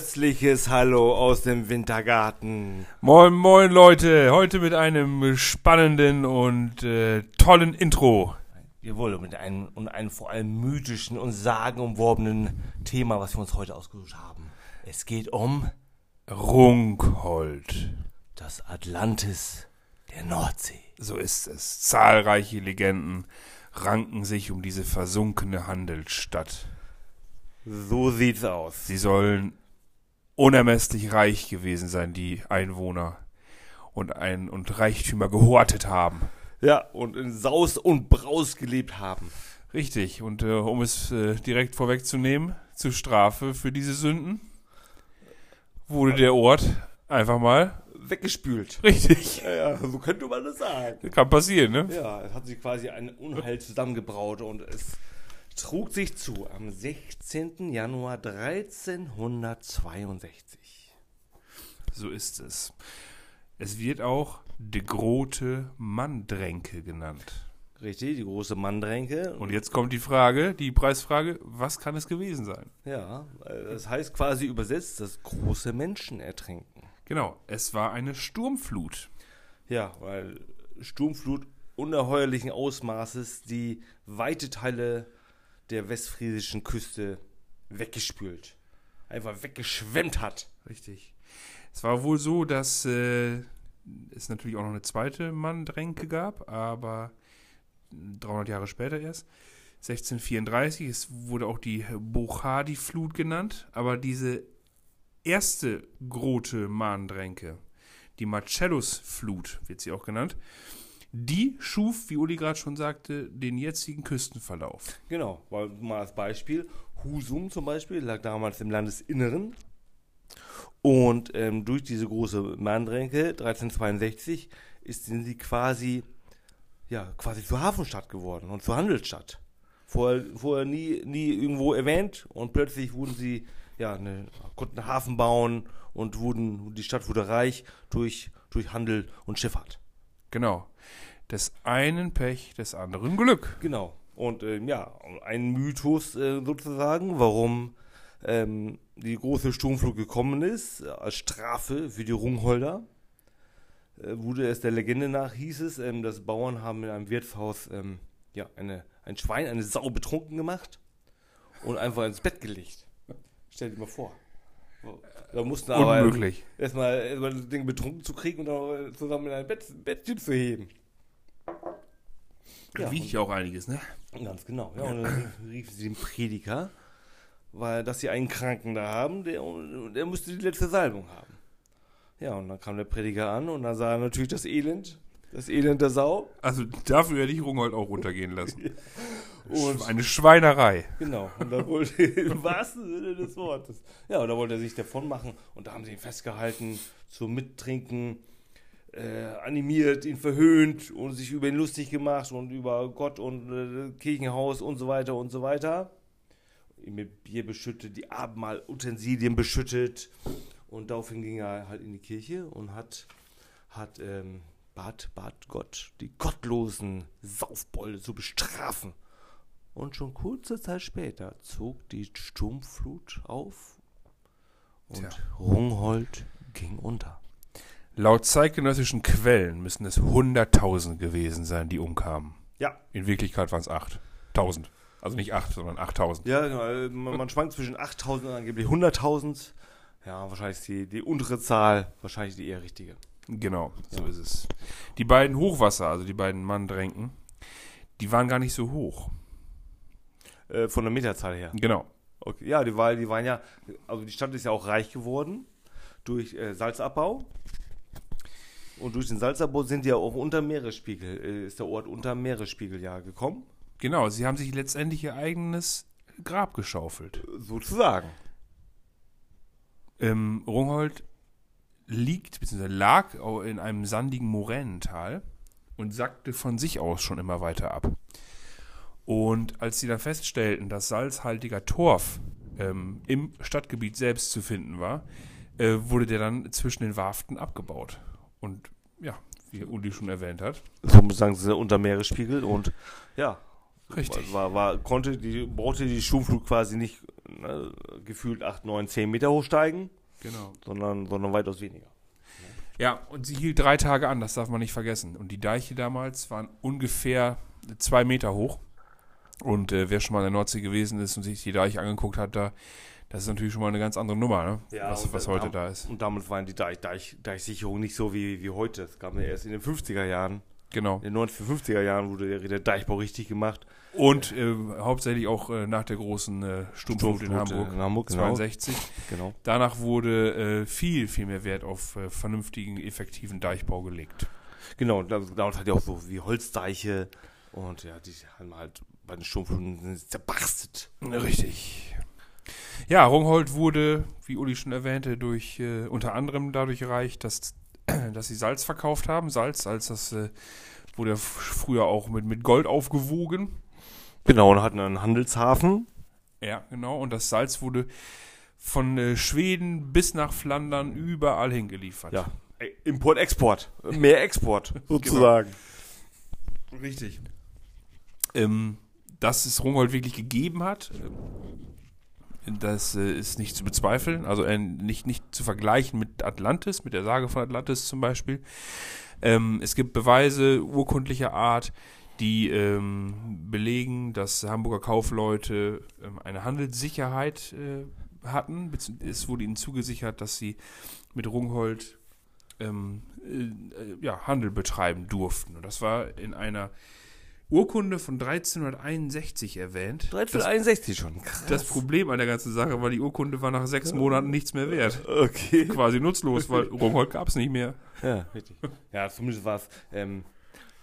Herzliches Hallo aus dem Wintergarten. Moin, moin Leute, heute mit einem spannenden und äh, tollen Intro. Jawohl, mit einem und einem vor allem mythischen und sagenumworbenen Thema, was wir uns heute ausgesucht haben. Es geht um Runkhold. das Atlantis der Nordsee. So ist es. Zahlreiche Legenden ranken sich um diese versunkene Handelsstadt. So sieht's aus. Sie sollen unermesslich reich gewesen sein, die Einwohner, und ein und Reichtümer gehortet haben. Ja, und in Saus und Braus gelebt haben. Richtig, und äh, um es äh, direkt vorwegzunehmen, zur Strafe für diese Sünden wurde der Ort einfach mal Weggespült. richtig. Ja, ja, so könnte man das sagen. Kann passieren, ne? Ja, es hat sich quasi ein Unheil zusammengebraut und es trug sich zu am 16. Januar 1362. So ist es. Es wird auch de Grote Mandränke genannt. Richtig, die große Mandränke. Und jetzt kommt die Frage, die Preisfrage, was kann es gewesen sein? ja, äh, das heißt quasi übersetzt, das große Menschen ertränken. Genau, es war eine Sturmflut. Ja, weil Sturmflut unerheuerlichen Ausmaßes die weite Teile der westfriesischen Küste weggespült. Einfach weggeschwemmt hat. Richtig. Es war wohl so, dass äh, es natürlich auch noch eine zweite Mandränke gab, aber 300 Jahre später erst. 1634, es wurde auch die Bochadi-Flut genannt, aber diese erste große Mandränke, die Marcellus-Flut wird sie auch genannt, die schuf, wie Uli gerade schon sagte, den jetzigen Küstenverlauf. Genau, weil mal als Beispiel, Husum zum Beispiel lag damals im Landesinneren und ähm, durch diese große Mandränke 1362 ist sie quasi, ja, quasi zur Hafenstadt geworden und zur Handelsstadt. Vorher, vorher nie, nie irgendwo erwähnt und plötzlich wurden sie, ja, eine, konnten einen Hafen bauen und wurden, die Stadt wurde reich durch, durch Handel und Schifffahrt. Genau. Des einen Pech, des anderen Glück. Genau. Und ähm, ja, ein Mythos äh, sozusagen, warum ähm, die große Sturmflut gekommen ist, äh, als Strafe für die Rungholder. Äh, wurde es der Legende nach, hieß es, ähm, dass Bauern haben in einem Wirtshaus ähm, ja, eine, ein Schwein, eine Sau betrunken gemacht und einfach ins Bett gelegt. Stell dir mal vor. Da mussten aber Unmöglich. erstmal erstmal das Ding betrunken zu kriegen und dann zusammen in ein Bett, Bettchen zu heben. Ja, Wiegt ja auch einiges, ne? Ganz genau. Ja, und dann riefen sie den Prediger, weil dass sie einen Kranken da haben, der, der müsste die letzte Salbung haben. Ja, und dann kam der Prediger an und dann sah er natürlich das Elend, das Elend der Sau. Also dafür hätte ich Rungholt auch runtergehen lassen. Und Eine Schweinerei. genau, und dann wollte im wahrsten Sinne des Wortes. Ja, und da wollte er sich davon machen und da haben sie ihn festgehalten, zum Mittrinken, äh, animiert, ihn verhöhnt und sich über ihn lustig gemacht und über Gott und äh, Kirchenhaus und so weiter und so weiter. Ihn mit Bier beschüttet, die Abendmahlutensilien beschüttet und daraufhin ging er halt in die Kirche und hat, hat ähm, bat, bat Gott, die gottlosen Saufbolde zu bestrafen. Und schon kurze Zeit später zog die Sturmflut auf und Tja. Rungholt ging unter. Laut zeitgenössischen Quellen müssen es 100.000 gewesen sein, die umkamen. Ja. In Wirklichkeit waren es 8.000. Also nicht 8, sondern 8.000. Ja, genau. äh, Man, man schwankt zwischen 8000 und angeblich 100.000. Ja, wahrscheinlich ist die, die untere Zahl, wahrscheinlich die eher richtige. Genau, so Ja. ist es. Die beiden Hochwasser, also die beiden Mandränken, die waren gar nicht so hoch. Äh, von der Meterzahl her. Genau. Okay. Ja, die, war, die waren ja, also die Stadt ist ja auch reich geworden durch äh, Salzabbau. Und durch den Salzabbau sind die ja auch unter Meeresspiegel, äh, ist der Ort unter Meeresspiegel ja gekommen. Genau, sie haben sich letztendlich ihr eigenes Grab geschaufelt. Sozusagen. Ähm, Rungholt liegt, bzw. lag in einem sandigen Moränental und sackte von sich aus schon immer weiter ab. Und als sie dann feststellten, dass salzhaltiger Torf ähm, im Stadtgebiet selbst zu finden war, äh, wurde der dann zwischen den Warften abgebaut. Und ja, wie Uli schon erwähnt hat, So sagen, sie sind unter Meeresspiegel und ja, Richtig. War, war, konnte die, brauchte die Sturmflut quasi nicht ne, gefühlt 8, 9, 10 Meter hochsteigen, Genau. sondern, sondern weitaus weniger. Ja, und sie hielt drei Tage an, das darf man nicht vergessen. Und die Deiche damals waren ungefähr zwei Meter hoch. Und äh, wer schon mal in der Nordsee gewesen ist und sich die Deiche angeguckt hat, da, das ist natürlich schon mal eine ganz andere Nummer, ne? Ja, was was heute da ist. Und damals waren die Deich, Deich, Deichsicherungen nicht so wie, wie heute. Es kam ja erst in den 50er Jahren. Genau. In den 50er Jahren wurde der, der Deichbau richtig gemacht. Und äh, hauptsächlich auch äh, nach der großen äh, Sturmflut in Hamburg, in Hamburg, genau. 62. Genau. Danach wurde äh, viel, viel mehr Wert auf äh, vernünftigen, effektiven Deichbau gelegt. Genau, da- damals hat ja auch so wie Holzdeiche und ja, die haben halt bei den Sturmfluten zerbarstet. Richtig. Ja, Rungholt wurde, wie Uli schon erwähnte, durch äh, unter anderem dadurch erreicht, dass, dass sie Salz verkauft haben. Salz, als das äh, wurde früher auch mit, mit Gold aufgewogen. Genau, und hatten einen Handelshafen. Ja, genau. Und das Salz wurde von äh, Schweden bis nach Flandern überall hingeliefert. Ja, Import, Export. Mehr Export, sozusagen. Richtig. Ähm, dass es Rungholt wirklich gegeben hat, äh, das äh, ist nicht zu bezweifeln. Also äh, nicht, nicht zu vergleichen mit Atlantis, mit der Sage von Atlantis zum Beispiel. Ähm, es gibt Beweise urkundlicher Art, die ähm, belegen, dass Hamburger Kaufleute ähm, eine Handelssicherheit äh, hatten. Es wurde ihnen zugesichert, dass sie mit Rungholt ähm, äh, ja, Handel betreiben durften. Und das war in einer Urkunde von 1361 erwähnt. Das, 361 schon. Krass. das Problem an der ganzen Sache war, die Urkunde war nach sechs Monaten nichts mehr wert. Okay. Quasi nutzlos, weil Rungholt gab es nicht mehr. Ja, richtig. Ja, zumindest war es ähm,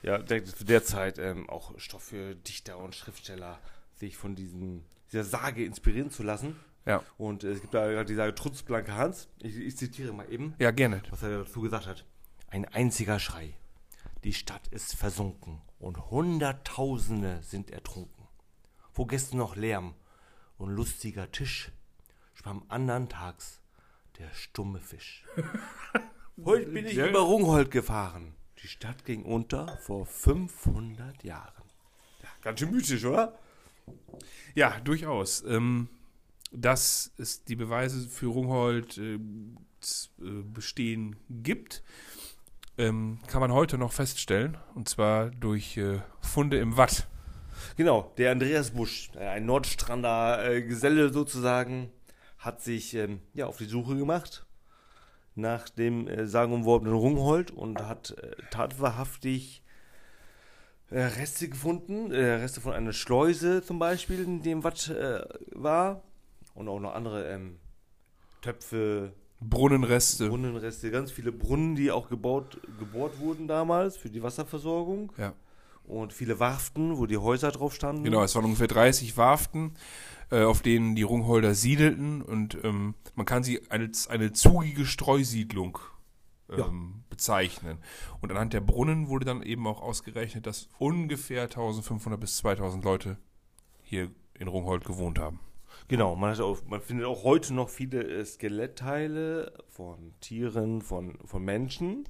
ja, zu der Zeit ähm, auch Stoff für Dichter und Schriftsteller, sich von diesen, dieser Sage inspirieren zu lassen. Ja. Und äh, es gibt da die Sage Trutz Blanke Hans. Ich, ich zitiere mal eben, Ja, gerne. was er dazu gesagt hat. Ein einziger Schrei. Die Stadt ist versunken und Hunderttausende sind ertrunken. Wo gestern noch Lärm und lustiger Tisch, schwamm andern Tags der stumme Fisch. Heute bin ich Ja. über Rungholt gefahren. Die Stadt ging unter vor 500 Jahren. Ja, ganz schön mythisch, oder? Ja, durchaus. Ähm, dass es die Beweise für Rungholt äh, äh, bestehen gibt, ähm, kann man heute noch feststellen. Und zwar durch äh, Funde im Watt. Genau, der Andreas Busch, äh, ein Nordstrander äh, Geselle sozusagen, hat sich ähm, ja, auf die Suche gemacht nach dem äh, sagenumworbenen Rungholt und hat äh, tatwahrhaftig äh, Reste gefunden, äh, Reste von einer Schleuse zum Beispiel, in dem Watt war und auch noch andere ähm, Töpfe, Brunnenreste. Brunnenreste, ganz viele Brunnen, die auch gebaut, gebohrt wurden damals für die Wasserversorgung Ja. und viele Warften, wo die Häuser drauf standen. Genau, es waren ungefähr 30 Warften, äh, auf denen die Rungholder siedelten und ähm, man kann sie als eine zugige Streusiedlung ähm, bezeichnen. Und anhand der Brunnen wurde dann eben auch ausgerechnet, dass ungefähr 1500 bis 2000 Leute hier in Rungholt gewohnt haben. Genau, man, auch, man findet auch heute noch viele äh, Skelettteile von Tieren, von, von Menschen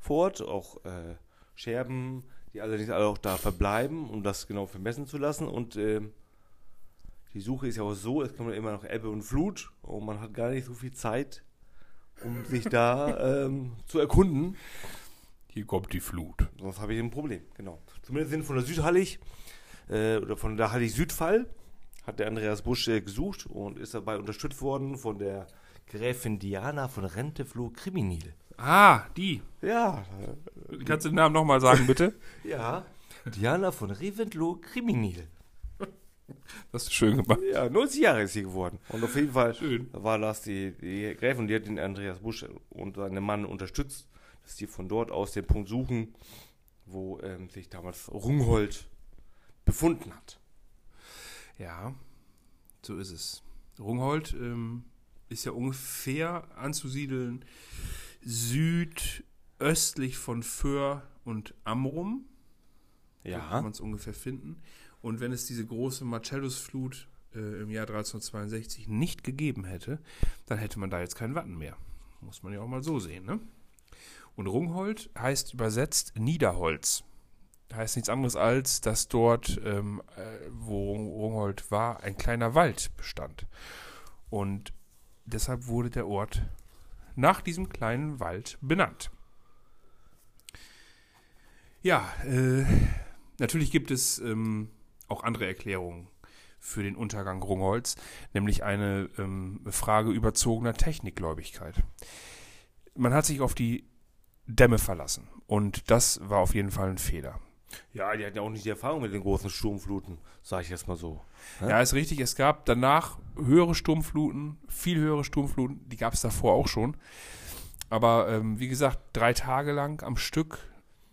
fort, auch äh, Scherben, die allerdings alle auch da verbleiben, um das genau vermessen zu lassen. Und ähm, die Suche ist ja auch so, es kommt immer noch Ebbe und Flut und man hat gar nicht so viel Zeit, um sich da ähm, zu erkunden. Hier kommt die Flut. Sonst habe ich ein Problem, genau. Zumindest sind von der Südhallig äh, oder von der Hallig Südfall hat der Andreas Busch gesucht und ist dabei unterstützt worden von der Gräfin Diana von Rentefloh Kriminil. Ah, die. Ja, Kannst du den Namen nochmal sagen, bitte? ja. Diana von Reventloh Kriminil. Das ist schön gemacht. Ja, 90 Jahre ist sie geworden. Und auf jeden Fall Schön. war das die, die Gräfin, die hat den Andreas Busch und seinen Mann unterstützt, dass die von dort aus den Punkt suchen, wo ähm, sich damals Rungholt befunden hat. Ja, so ist es. Rungholt ähm, ist ja ungefähr anzusiedeln südöstlich von Föhr und Amrum. So kann man es ungefähr finden. Und wenn es diese große Marcellusflut äh, im Jahr 1362 nicht gegeben hätte, dann hätte man da jetzt kein Watten mehr. Muss man ja auch mal so sehen, ne? Und Rungholt heißt übersetzt Niederholz. Heißt nichts anderes als, dass dort, ähm, äh, wo Rungholt war, ein kleiner Wald bestand. Und deshalb wurde der Ort nach diesem kleinen Wald benannt. Ja, äh, natürlich gibt es ähm, auch andere Erklärungen für den Untergang Rungholz, nämlich eine ähm, Frage überzogener Technikgläubigkeit. Man hat sich auf die Dämme verlassen und das war auf jeden Fall ein Fehler. Ja, die hatten ja auch nicht die Erfahrung mit den großen Sturmfluten, sage ich jetzt mal so. Ja, ist richtig. Es gab danach höhere Sturmfluten, viel höhere Sturmfluten. Die gab es davor auch schon. Aber ähm, wie gesagt, drei Tage lang am Stück,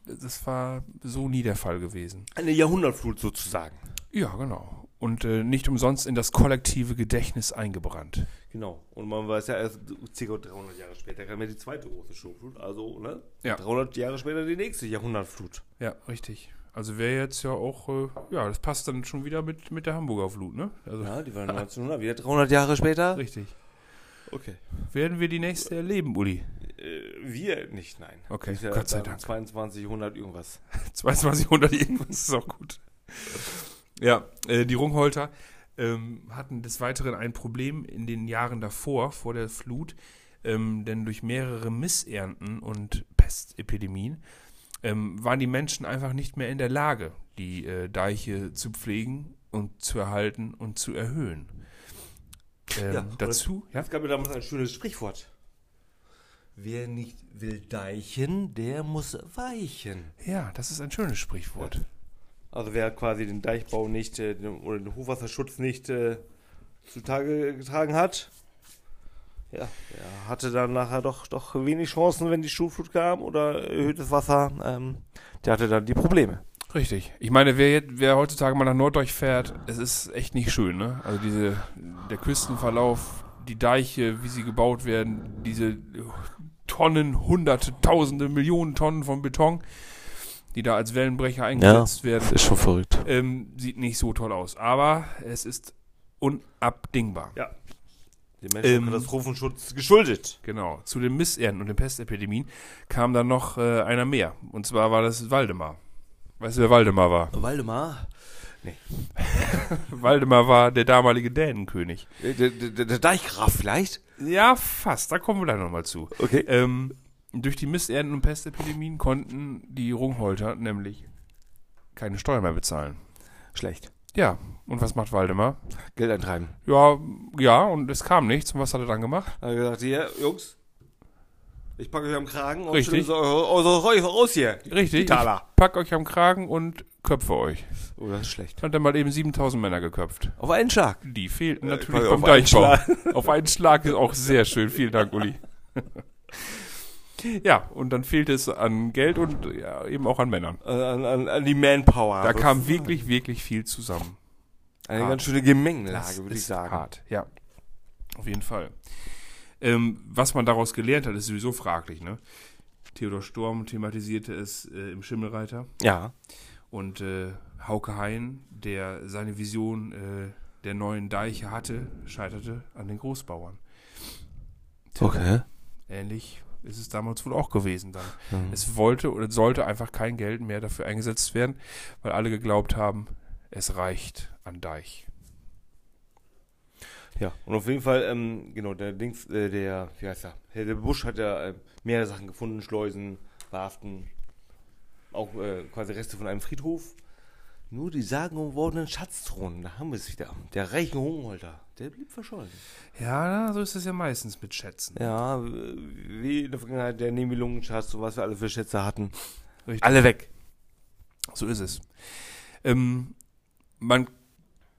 das war so nie der Fall gewesen. Eine Jahrhundertflut sozusagen. Ja, genau. Und äh, nicht umsonst in das kollektive Gedächtnis eingebrannt. Genau. Und man weiß ja erst ca. 300 Jahre später kam ja die zweite große Sturmflut. Also, ne? Ja. 300 Jahre später die nächste Jahrhundertflut. Ja, richtig. Also wäre jetzt ja auch, äh, ja, das passt dann schon wieder mit, mit der Hamburger Flut, ne? Also, Ja, die waren 1900, wieder 300 Jahre später. Richtig. Okay. Werden wir die nächste erleben, Uli? Äh, wir nicht, nein. Okay, Ist ja Gott sei da Dank. 2200 irgendwas. 2200 irgendwas ist auch gut. Ja, äh, die Rungholter ähm, hatten des Weiteren ein Problem in den Jahren davor, vor der Flut, ähm, denn durch mehrere Missernten und Pestepidemien ähm, waren die Menschen einfach nicht mehr in der Lage, die äh, Deiche zu pflegen und zu erhalten und zu erhöhen. Ähm, Ja, dazu, ja, Es gab ja damals ein schönes Sprichwort. Wer nicht will deichen, der muss weichen. ja, das ist ein schönes Sprichwort. Also wer quasi den Deichbau nicht äh, oder den Hochwasserschutz nicht äh, zutage getragen hat, ja, der hatte dann nachher doch, doch wenig Chancen, wenn die Schulflut kam oder erhöhtes Wasser. Ähm, der hatte dann die Probleme. Richtig. Ich meine, wer, jetzt, wer heutzutage mal nach Norddeutsch fährt, es ist echt nicht schön, ne? Also diese, der Küstenverlauf, die Deiche, wie sie gebaut werden, diese Tonnen, hunderte, tausende, Millionen Tonnen von Beton, die da als Wellenbrecher eingesetzt werden, ist schon verrückt. ähm, sieht nicht so toll aus. Aber es ist unabdingbar. Ja. Dem Menschen Ähm, Katastrophenschutz geschuldet. Genau. Zu den Missernten und den Pestepidemien kam dann noch äh, einer mehr. Und zwar war das Waldemar. Weißt du, wer Waldemar war? Waldemar? Waldemar war der damalige Dänenkönig. Äh, Der, der, der Deichgraf vielleicht? Ja, fast. Da kommen wir gleich nochmal zu. Okay. Ähm, durch die Missernten und Pestepidemien konnten die Rungholter nämlich keine Steuern mehr bezahlen. Schlecht. Ja, und was macht Waldemar? Geld eintreiben. Ja, ja, und es kam nichts. Und was hat er dann gemacht? Da hat er gesagt, hier, Jungs, ich packe euch am Kragen und Richtig. eure, eure Räuche raus hier. Richtig. Ich pack euch am Kragen und köpfe euch. Oh, das ist schlecht. Hat er mal eben 7000 Männer geköpft. Auf einen Schlag. Die fehlten Äh, natürlich quasi beim auf einen Deichbau. Auf einen Schlag ist auch sehr schön. Vielen Dank, Uli. ja, und dann fehlte es an Geld und ja, eben auch an Männern. Äh, An, an, an die Manpower. Da kam wirklich, wirklich viel zusammen. Eine hart. ganz schöne Gemengelage, würde ich sagen. Hart, ja. Auf jeden Fall. Ähm, was man daraus gelernt hat, ist sowieso fraglich. Ne? Theodor Storm thematisierte es äh, im Schimmelreiter. Ja. Und äh, Hauke Hein, der seine Vision äh, der neuen Deiche hatte, scheiterte an den Großbauern. Tja, Okay. Ähnlich ist es damals wohl auch gewesen dann. Mhm. Es wollte oder sollte einfach kein Geld mehr dafür eingesetzt werden, weil alle geglaubt haben, es reicht an Deich. Ja, und auf jeden Fall, ähm, genau, der Dings, äh, der, wie heißt er? Der Busch hat ja äh, mehrere Sachen gefunden, Schleusen, Warften, auch äh, quasi Reste von einem Friedhof. Nur die sagenumwobenen Schatzthronen, da haben wir es wieder. Der reiche Hungholter, der blieb verschollen. Ja, so ist es ja meistens mit Schätzen. Ja, wie in der Vergangenheit der Nibelungenschatz, so was wir alle für Schätze hatten. Richtig. Alle weg. So ist es. Ähm, man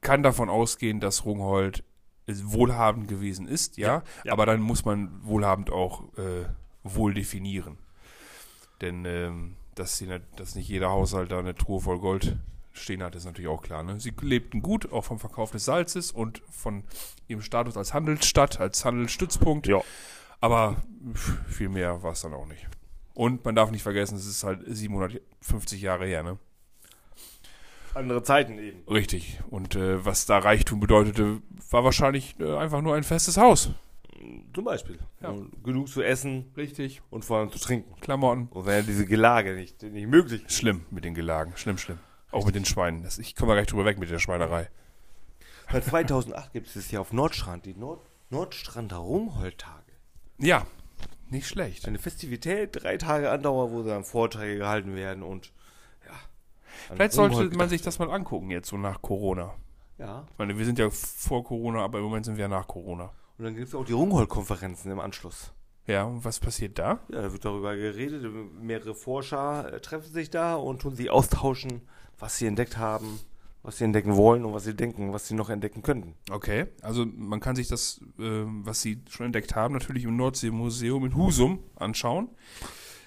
kann davon ausgehen, dass Rungholt wohlhabend gewesen ist, ja, ja. aber dann muss man wohlhabend auch äh, wohl definieren. Denn ähm, dass, nicht, dass nicht jeder Haushalt da eine Truhe voll Gold stehen hat, ist natürlich auch klar. Ne? Sie lebten gut, auch vom Verkauf des Salzes und von ihrem Status als Handelsstadt, als Handelsstützpunkt. Ja. Aber viel mehr war es dann auch nicht. Und man darf nicht vergessen, es ist halt 750 Jahre her, ne? Andere Zeiten eben. Richtig. Und äh, was da Reichtum bedeutete, war wahrscheinlich äh, einfach nur ein festes Haus. Zum Beispiel. Ja. Genug zu essen Richtig. und vor allem zu trinken. Klamotten. Und ja diese Gelage nicht, nicht möglich. Schlimm mit den Gelagen. Schlimm, schlimm. Auch mit den Schweinen. Das, ich komme gleich drüber weg mit der Schweinerei. Seit 2008 gibt es hier auf Nordstrand die Nord Nordstrander Rumholtage. Ja, nicht schlecht. Eine Festivität, drei Tage Andauer, wo dann Vorträge gehalten werden und ja. Vielleicht sollte Rumholt man sich das mal angucken jetzt so nach Corona. Ja. Ich meine, wir sind ja vor Corona, aber im Moment sind wir ja nach Corona. Und dann gibt es auch die Rungholt-Konferenzen im Anschluss. Ja, und was passiert da? Ja, da wird darüber geredet. Mehrere Forscher äh, treffen sich da und tun sich austauschen, was sie entdeckt haben, was sie entdecken wollen und was sie denken, was sie noch entdecken könnten. Okay, also man kann sich das, ähm, was Sie schon entdeckt haben, natürlich im Nordseemuseum in Husum anschauen.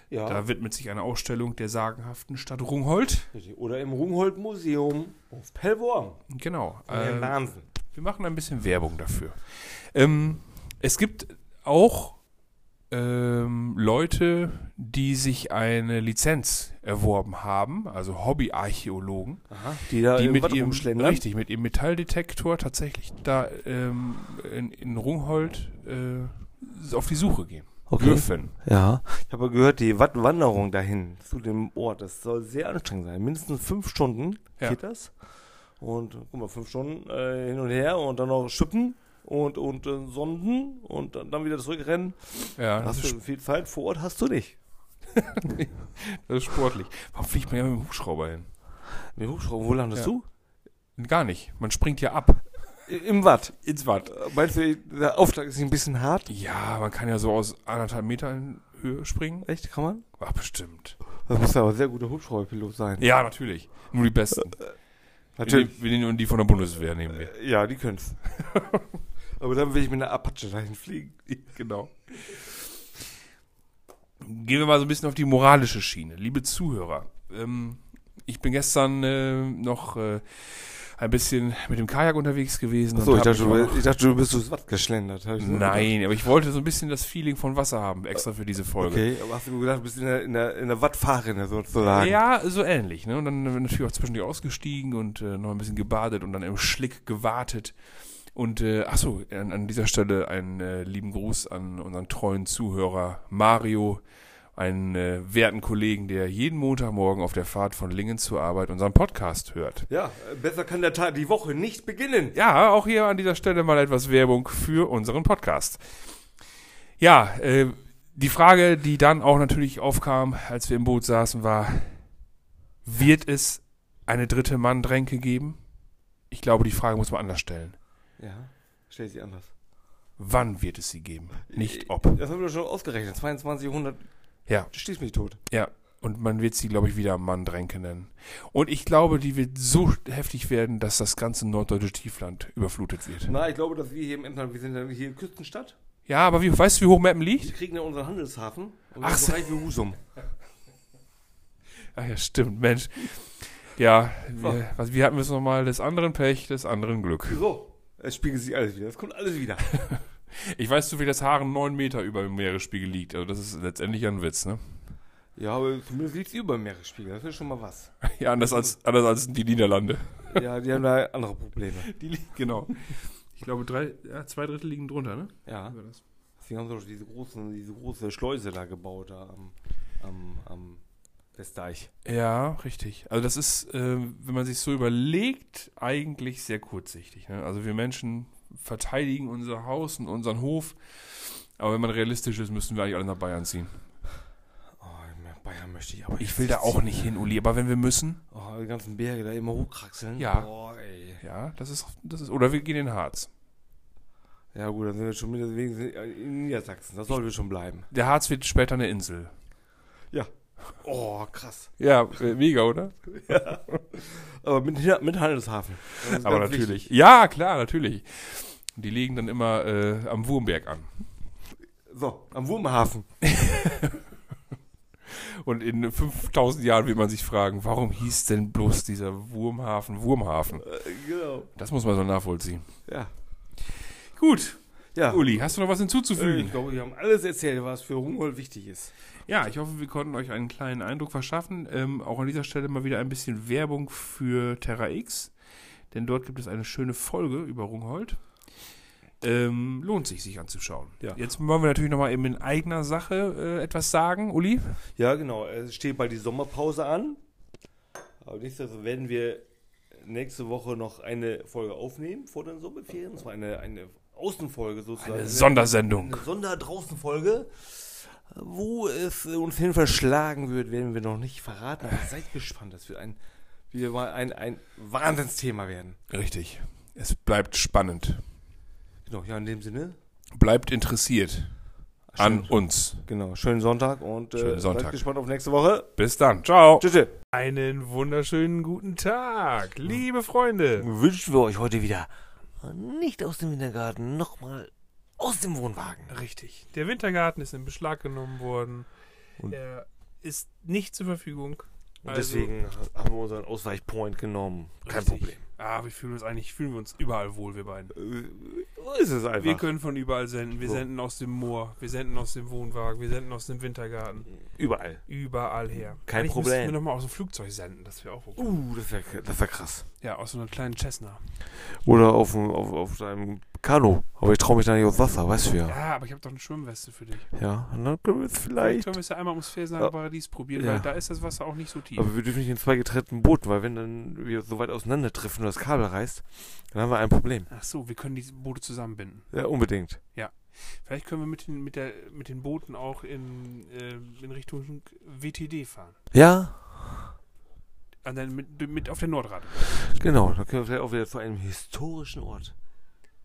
Ja. Da widmet sich eine Ausstellung der sagenhaften Stadt Rungholt. Oder im Rungholt-Museum auf Pellworm. Genau. Äh, Äh, Wahnsinn. wir machen ein bisschen Werbung dafür. Ähm, es gibt auch ähm, Leute, die sich eine Lizenz erworben haben, also Hobbyarchäologen, Aha. Die da die mit ihrem, richtig, mit ihrem Metalldetektor tatsächlich da ähm, in, in Rungholt äh, auf die Suche gehen. Okay. Dürfen. Ja. Ich habe gehört, die Wattwanderung dahin zu dem Ort, das soll sehr anstrengend sein. Mindestens fünf Stunden Ja. geht das. Und guck mal, fünf Stunden äh, hin und her und dann noch schippen und, und äh, sonden und dann, dann wieder zurückrennen. Ja, das Hast ist, du viel Zeit vor Ort hast du nicht. das ist sportlich. Warum fliegt man ja mit dem Hubschrauber hin? Mit dem Hubschrauber, wo landest Ja. du? Gar nicht. Man springt ja ab. Im Watt. Ins Watt. Äh, Meinst du, der Aufschlag ist ein bisschen hart? Ja, man kann ja so aus anderthalb Meter in Höhe springen. Echt, kann man? Ach, bestimmt. Das muss aber ein sehr guter Hubschrauberpilot sein. Ja, natürlich. Nur die Besten. Natürlich. Wir nehmen die von der Bundeswehr, nehmen wir. Äh, Ja, die können's. aber dann will ich mit einer Apache dahin fliegen. Genau. Gehen wir mal so ein bisschen auf die moralische Schiene. Liebe Zuhörer, ähm, ich bin gestern äh, noch äh, ein bisschen mit dem Kajak unterwegs gewesen. Achso, ich dachte, du, ich dachte, du bist durchs Watt geschlendert. So Nein, aber ich wollte so ein bisschen das Feeling von Wasser haben, extra für diese gedacht. Folge. Okay, aber hast du gedacht, du bist in der, in der, in der Wattfahrrinne sozusagen? Ja, so ähnlich. Ne? Und dann natürlich auch zwischendurch ausgestiegen und äh, noch ein bisschen gebadet und dann im Schlick gewartet. Und äh, achso, an, an dieser Stelle einen äh, lieben Gruß an unseren treuen Zuhörer Mario, einen äh, werten Kollegen, der jeden Montagmorgen auf der Fahrt von Lingen zur Arbeit unseren Podcast hört. Ja, äh, besser kann der Tag, die Woche nicht beginnen. Ja, auch hier an dieser Stelle mal etwas Werbung für unseren Podcast. Ja, äh, die Frage, die dann auch natürlich aufkam, als wir im Boot saßen, war, wird es eine dritte Mann-Dränke geben? Ich glaube, die Frage muss man anders stellen. Ja, stell sie anders. Wann wird es sie geben? Nicht ob. Das haben wir doch schon ausgerechnet. 2200, Ja, du stehst mich tot. ja. Und man wird sie, glaube ich, wieder Mann-Dränke nennen. Und ich glaube, die wird so heftig werden, dass das ganze norddeutsche Tiefland überflutet wird. Na, ich glaube, dass wir hier im Emsland, wir sind ja hier Küstenstadt. Ja, aber wie, weißt du, wie hoch Meppen Wir liegt? kriegen ja unseren Handelshafen. Und Ach so wie Husum. Ach ja, stimmt, Mensch. Ja, wir, was, wie hatten wir es nochmal? Des anderen Pech, des anderen Glück. So, es spiegelt sich alles wieder. Es kommt alles wieder. Ich weiß zufällig, dass Haaren neun Meter über dem Meeresspiegel liegt. Also das ist letztendlich ja ein Witz, ne? Ja, aber zumindest liegt es über dem Meeresspiegel. Das ist schon mal was. Ja, anders als, anders als die Niederlande. Ja, die haben da andere Probleme. Die liegen, genau. Ich glaube, drei, ja, zwei Drittel liegen drunter, ne? Ja, Über das. deswegen haben sie doch diese, großen, diese große Schleuse da gebaut, da am, am, am Westdeich. Ja, richtig. Also das ist, äh, wenn man sich so überlegt, eigentlich sehr kurzsichtig. Ne? Also wir Menschen verteidigen unser Haus und unseren Hof. Aber wenn man realistisch ist, müssten wir eigentlich alle nach Bayern ziehen. Oh, Bayern möchte ich aber Ich will da auch nicht hin, Uli. Aber wenn wir müssen, Oh, die ganzen Berge da immer hochkraxeln. Ja. Ey. ja, das ist, das ist, oder wir gehen in den Harz. Ja gut, dann sind wir schon wieder in Niedersachsen. Das soll wir schon bleiben. Der Harz wird später eine Insel. Ja. Oh, krass. Ja, mega, oder? Aber mit, mit Handelshafen. Aber natürlich. wichtig. Ja, klar, natürlich. Die legen dann immer äh, am Wurmberg an. So, am Wurmhafen. Und in 5000 Jahren wird man sich fragen, warum hieß denn bloß dieser Wurmhafen Wurmhafen? Äh, genau. Das muss man so nachvollziehen. Ja. Gut. Ja. Uli, hast du noch was Äh, hinzuzufügen? Ich glaube, wir haben alles erzählt, was für Rungholt wichtig ist. Ja, ich hoffe, wir konnten euch einen kleinen Eindruck verschaffen. Ähm, auch an dieser Stelle mal wieder ein bisschen Werbung für Terra X. Denn dort gibt es eine schöne Folge über Rungholt. Ähm, lohnt sich, sich anzuschauen. Ja. Jetzt wollen wir natürlich nochmal eben in eigener Sache äh, etwas sagen, Uli. Ja, genau. Es steht bald die Sommerpause an. Aber nichtsdestotrotz werden wir nächste Woche noch eine Folge aufnehmen vor den Sommerferien. Und zwar eine, eine Außenfolge sozusagen. Eine Sondersendung. Eine Sonderdraußenfolge. Wo es uns hin verschlagen wird, werden wir noch nicht verraten. Aber seid gespannt. Das wird ein, wieder mal ein, ein Wahnsinnsthema werden. Richtig. Es bleibt spannend. Genau, ja, in dem Sinne. Bleibt interessiert an uns. Genau, schönen Sonntag und Schönen äh, Sonntag. seid gespannt auf nächste Woche. Bis dann. Ciao. Tschüss. tschüss. Einen wunderschönen guten Tag, liebe Freunde. Wünschen wir euch heute wieder nicht aus dem Wintergarten, nochmal aus dem Wohnwagen. Richtig. Der Wintergarten ist in Beschlag genommen worden. Und- er ist nicht zur Verfügung. Und Also- deswegen haben wir unseren Ausweichpoint genommen. Kein Richtig. Problem. Ah, wir fühlen uns eigentlich, fühlen wir uns überall wohl, wir beiden. Äh, ist es einfach. Wir können von überall senden. Wir So. senden aus dem Moor, wir senden aus dem Wohnwagen, wir senden aus dem Wintergarten. Überall. Überall her. Kein Eigentlich Problem. müssten wir nochmal aus dem Flugzeug senden. Das wäre auch okay. Uh, das wäre das wär krass. Ja, aus so einer kleinen Cessna. Oder auf, auf, auf deinem Kanu. Aber ich traue mich da nicht aufs Wasser, weißt du ja. Ja, aber ich habe doch eine Schwimmweste für dich. Ja, und dann können wir es Vielleicht können wir es ja einmal ums Felsener Ja. Paradies probieren, Ja. weil da ist das Wasser auch nicht so tief. Aber wir dürfen nicht in zwei getrennten Booten, weil wenn dann wir so weit auseinander treffen und das Kabel reißt, dann haben wir ein Problem. Ach so, wir können die Boote zusammenbinden. Ja, unbedingt. Vielleicht können wir mit den, mit der, mit den Booten auch in, äh, in Richtung WTD fahren. Ja, An der, mit, mit auf der Nordrad. genau. Dann können wir vielleicht auch wieder zu einem historischen Ort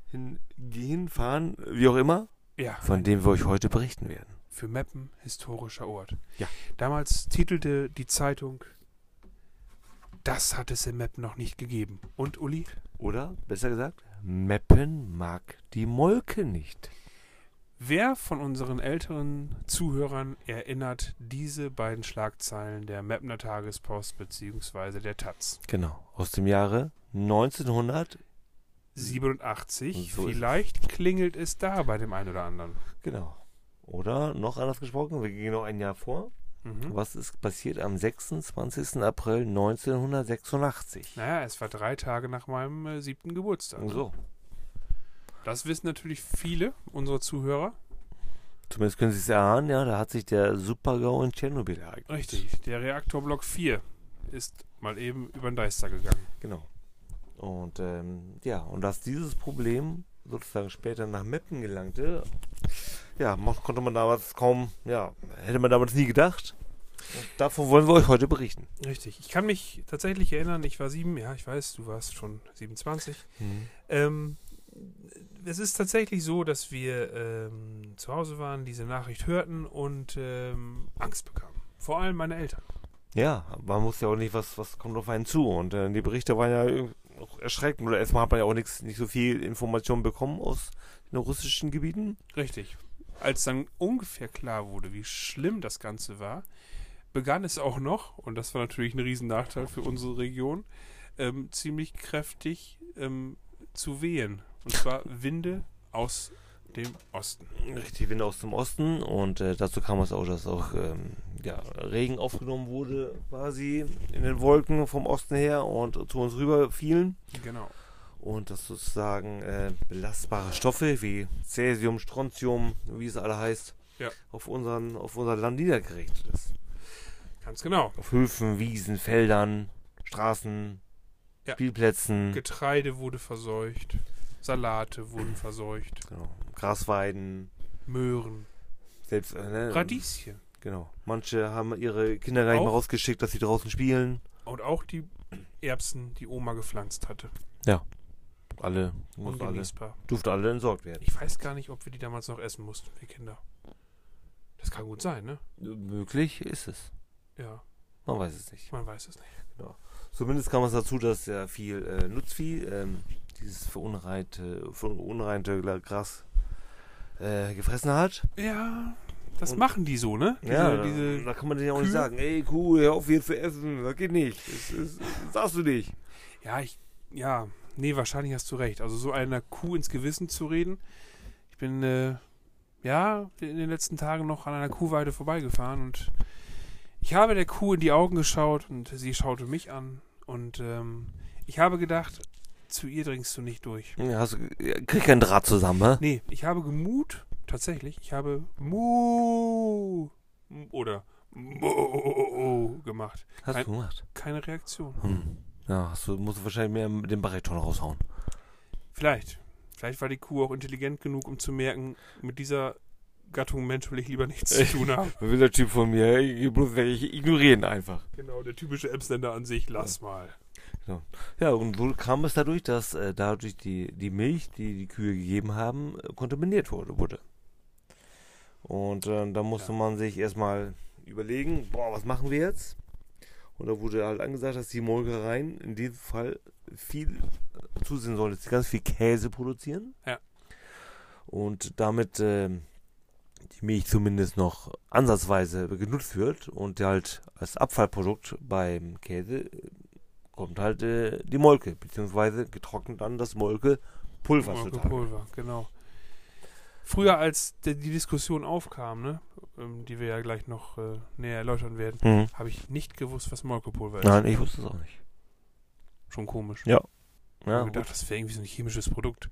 hin, hinfahren, wie auch immer, Ja, von dem wir euch heute berichten werden. für Meppen historischer Ort. Ja. Damals titelte die Zeitung, das hat es in Meppen noch nicht gegeben. Und Uli? Oder, besser gesagt, Meppen mag die Molke nicht. Wer von unseren älteren Zuhörern erinnert diese beiden Schlagzeilen der Meppener Tagespost bzw. der Taz? Genau. Aus dem Jahre 1900. 87. So. Vielleicht klingelt es da bei dem einen oder anderen. Genau. Oder noch anders gesprochen, wir gehen noch ein Jahr vor. Mhm. Was ist passiert am 26. April 1986? Naja, es war drei Tage nach meinem äh, siebten Geburtstag. So. Das wissen natürlich viele unserer Zuhörer. Zumindest können Sie es erahnen, ja, da hat sich der Supergau in Tschernobyl ereignet. Richtig. Der Reaktorblock 4 ist mal eben über den Deister gegangen. Genau. Und ähm, ja, und dass dieses Problem sozusagen später nach Meppen gelangte, ja, konnte man damals kaum, ja, hätte man damals nie gedacht. Und davon wollen wir euch heute berichten. Richtig. Ich kann mich tatsächlich erinnern, ich war sieben, ja, ich weiß, du warst schon 27. Ähm, es ist tatsächlich so, dass wir ähm, zu Hause waren, diese Nachricht hörten und ähm, Angst bekamen. Vor allem meine Eltern. Ja, man muss ja auch nicht, was, was kommt auf einen zu. Und äh, die Berichte waren ja irg- auch erschreckend. Oder erstmal hat man ja auch nix, nicht so viel Informationen bekommen aus den russischen Gebieten. Richtig. Als dann ungefähr klar wurde, wie schlimm das Ganze war, begann es auch noch, und das war natürlich ein Riesennachteil für unsere Region, ähm, ziemlich kräftig ähm, zu wehen. Und zwar Winde aus dem Osten. Richtig, Winde aus dem Osten. Und äh, dazu kam es auch, dass auch ähm, ja, Regen aufgenommen wurde, quasi in den Wolken vom Osten her und zu uns rüber fielen. Genau. Und dass sozusagen äh, belastbare Stoffe wie Cäsium, Strontium, wie es alle heißt, Ja. auf, unseren, auf unser Land niedergerichtet ist. Ganz genau. Auf Höfen, Wiesen, Feldern, Straßen, Ja. Spielplätzen, Getreide wurde verseucht, Salate wurden verseucht, genau, Grasweiden, Möhren, selbst, äh, ne, Radieschen. Genau. Manche haben ihre Kinder gar nicht mal rausgeschickt, dass sie draußen spielen. Und auch die Erbsen, die Oma gepflanzt hatte. Alle, mussten alle, Ungenießbar. durfte alle entsorgt werden. Ich weiß gar nicht, ob wir die damals noch essen mussten, wir Kinder. Das kann gut sein, ne? Möglich ist es. Ja, Man weiß es nicht. man weiß es nicht. Zumindest kam es dazu, dass sehr viel äh, Nutzvieh ähm, dieses verunreinte, verunreinte Gras äh, gefressen hat. Ja, das Und- machen die so, ne? Diese, ja, diese, da kann man denen ja auch nicht Kühe? sagen, ey Kuh, hör auf jetzt zu essen, das geht nicht. Das, das, das darfst du nicht. ja, ich, ja, nee, wahrscheinlich hast du recht. Also so einer Kuh ins Gewissen zu reden. Ich bin, äh, ja, in den letzten Tagen noch an einer Kuhweide vorbeigefahren und ich habe der Kuh in die Augen geschaut und sie schaute mich an und ähm, ich habe gedacht, zu ihr dringst du nicht durch. Ja, hast, krieg keinen Draht zusammen, hä? Nee, ich habe gemut, tatsächlich, ich habe Mu oder Mu gemacht. Hast Kein- du gemacht. Keine Reaktion. Hm. Ja, hast du, musst du wahrscheinlich mehr mit dem Bariton raushauen. Vielleicht. Vielleicht war die Kuh auch intelligent genug, um zu merken, mit dieser Gattung Mensch will ich lieber nichts zu tun haben. Was will der Typ von mir? Ich, bloß, ich ignoriere ihn einfach. Genau, der typische Emsländer an sich, lass mal. Ja, und so kam es dadurch, dass äh, dadurch die, die Milch, die die Kühe gegeben haben, äh, kontaminiert wurde. wurde. Und äh, da musste Ja. man sich erstmal überlegen, boah, was machen wir jetzt? Und da wurde halt angesagt, dass die Molkereien in diesem Fall viel äh, zusehen sollen, dass sie ganz viel Käse produzieren. Ja. Und damit ähm, die Milch zumindest noch ansatzweise genutzt wird und halt als Abfallprodukt beim Käse äh, kommt halt äh, die Molke, beziehungsweise getrocknet dann das Molkepulver. Molkepulver, genau. Früher, als die Diskussion aufkam, ne, ähm, die wir ja gleich noch äh, näher erläutern werden, Mhm. habe ich nicht gewusst, was Molkepulver ist. Nein, ich wusste es auch nicht. Schon komisch. Ja, ich habe gedacht, das wäre irgendwie so ein chemisches Produkt.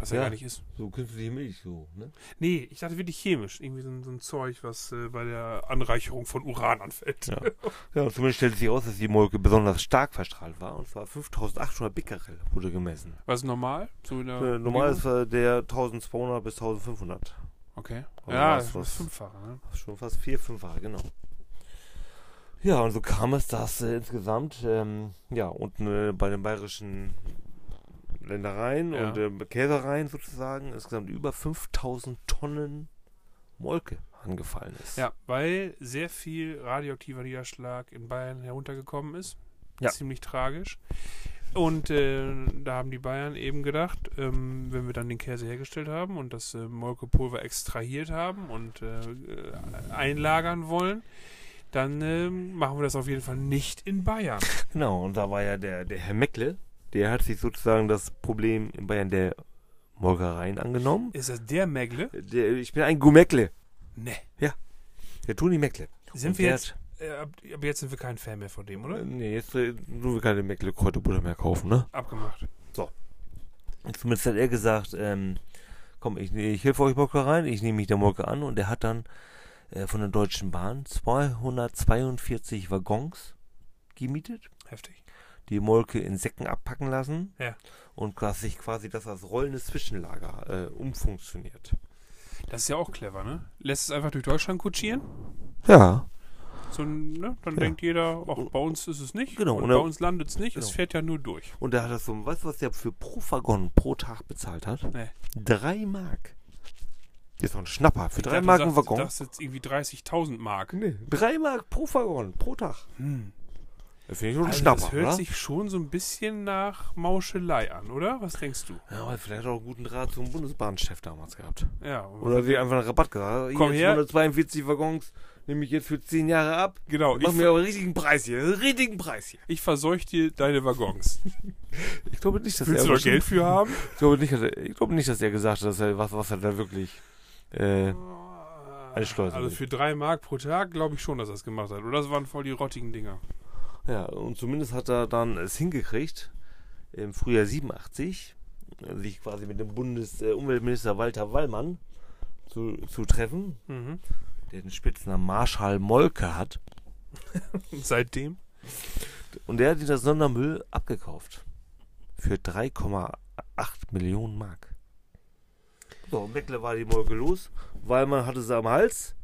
Was ja, Ja. gar nicht ist. so künstliche Milch, so, ne? Nee, ich dachte wirklich chemisch. Irgendwie so, ein- so ein Zeug, was äh, bei der Anreicherung von Uran anfällt. Ja. Ja, und zumindest stellte sich aus, dass die Molke besonders stark verstrahlt war. Und zwar 5800 Becquerel wurde gemessen. Was ist normal? So in der Äh, normal ist äh, der 1200 bis 1500. Okay. Aber Ja, was- das ist fünffache, ne? Schon fast vier, fünffache, genau. Ja, und so kam es, dass äh, insgesamt, ähm, ja, unten äh, bei den bayerischen Ländereien Ja. und äh, Käsereien sozusagen insgesamt über 5000 Tonnen Molke angefallen ist. Ja, weil sehr viel radioaktiver Niederschlag in Bayern heruntergekommen ist. Ja. Ziemlich tragisch. Und äh, da haben die Bayern eben gedacht, ähm, wenn wir dann den Käse hergestellt haben und das äh, Molkepulver extrahiert haben und äh, äh, einlagern wollen, dann ähm, machen wir das auf jeden Fall nicht in Bayern. Genau, und da war ja der, der Herr Meckle, der hat sich sozusagen das Problem in Bayern der Molkereien angenommen. Ist das der Megle? Der, ich bin ein Gumeckle, Ne. der Toni Meckle. Sind Und wir jetzt, äh, ab, ab jetzt sind wir kein Fan mehr von dem, oder? äh, nee, jetzt äh, nur wir keine Meckle Kräuterbutter mehr kaufen, ne? Abgemacht. Und Zumindest hat er gesagt, ähm, komm, ich, ich helfe euch Molkereien, ich nehme mich der Molke an und er hat dann äh, von der Deutschen Bahn 242 Waggons gemietet, Heftig. Die Molke in Säcken abpacken lassen Ja. und quasi, sich quasi das als rollendes Zwischenlager äh, umfunktioniert. Das ist ja auch clever, ne? Lässt es einfach durch Deutschland kutschieren. Ja, So, ne? Dann Ja. denkt jeder, ach, bei uns ist es nicht. Genau, Und und bei uns landet es nicht. Es genau. fährt ja nur durch. und er hat das so, weißt du, was der für pro Waggon pro Tag bezahlt hat? Nee. Drei Mark. Das ist doch ein Schnapper. Für Ich drei dachte, Mark ein Waggon. Das ist jetzt irgendwie 30.000 Mark. Nee, drei Mark pro Waggon, pro Tag. Hm. Das finde ich schon Also Schnapper, das hört oder? sich schon so ein bisschen nach Mauschelei an, oder? Was denkst du? Ja, aber vielleicht auch einen guten Draht zum Bundesbahnchef damals gehabt. Ja. Oder sie einfach einen Rabatt gesagt. Komm hier, her. 142 Waggons nehme ich jetzt für 10 Jahre ab. Genau. Ich, Mach mir aber einen richtigen Preis hier. einen Richtigen Preis hier. ich verseuch dir deine Waggons. Ich glaube nicht, dass Willst er du da Geld für haben? Ich glaube nicht, dass er, ich glaube nicht, dass er gesagt hat, dass er was, was er da wirklich. Äh, Schleuse. Also für drei Mark pro Tag glaube ich schon, dass er es gemacht hat. Oder das waren voll die rottigen Dinger. Ja, und zumindest hat er dann es hingekriegt, im Frühjahr 87, äh, sich quasi mit dem Bundesumweltminister Walter Wallmann zu, zu treffen, Mhm. der den Spitznamen Marschall Molke hat. Seitdem? Und der hat ihm das Sondermüll abgekauft. Für 3,8 Millionen Mark. So, Meckle war die Molke los, weil man hatte sie am Hals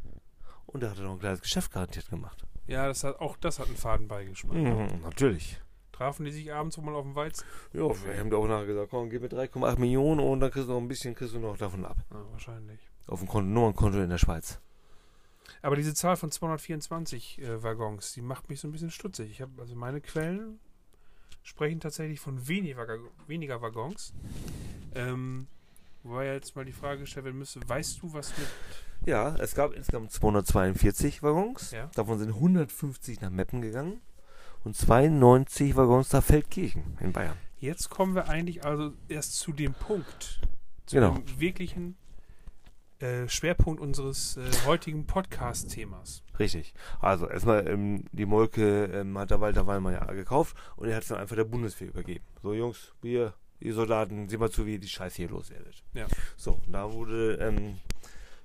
und er hatte noch ein kleines Geschäft garantiert gemacht. Ja, das hat, auch das hat einen faden Beigeschmack. Mhm, natürlich. Trafen die sich abends mal auf dem Weizen? Ja, wir haben da auch nachher gesagt, komm, gib mir 3,8 Millionen und dann kriegst du noch ein bisschen, kriegst du noch davon ab. Ja, wahrscheinlich. Auf dem Konto, Nummernkonto in der Schweiz. Aber diese Zahl von 224 äh, Waggons, die macht mich so ein bisschen stutzig. Ich habe also meine Quellen sprechen tatsächlich von weniger, weniger Waggons. Ähm, wobei jetzt mal die Frage gestellt werden müsste, weißt du, was mit Ja, es gab insgesamt 242 Waggons. Ja. Davon sind 150 nach Meppen gegangen und 92 Waggons nach Feldkirchen in Bayern. Jetzt kommen wir eigentlich also erst zu dem Punkt, zu Genau. dem wirklichen äh, Schwerpunkt unseres äh, heutigen Podcast-Themas. Richtig. Also erstmal, ähm, die Molke ähm, hat der Walter Wallmann ja gekauft und er hat es dann einfach der Bundeswehr übergeben. So Jungs, wir, ihr Soldaten, seht mal zu, wie ihr die Scheiße hier loswerdet. Ja. So, da wurde, ähm,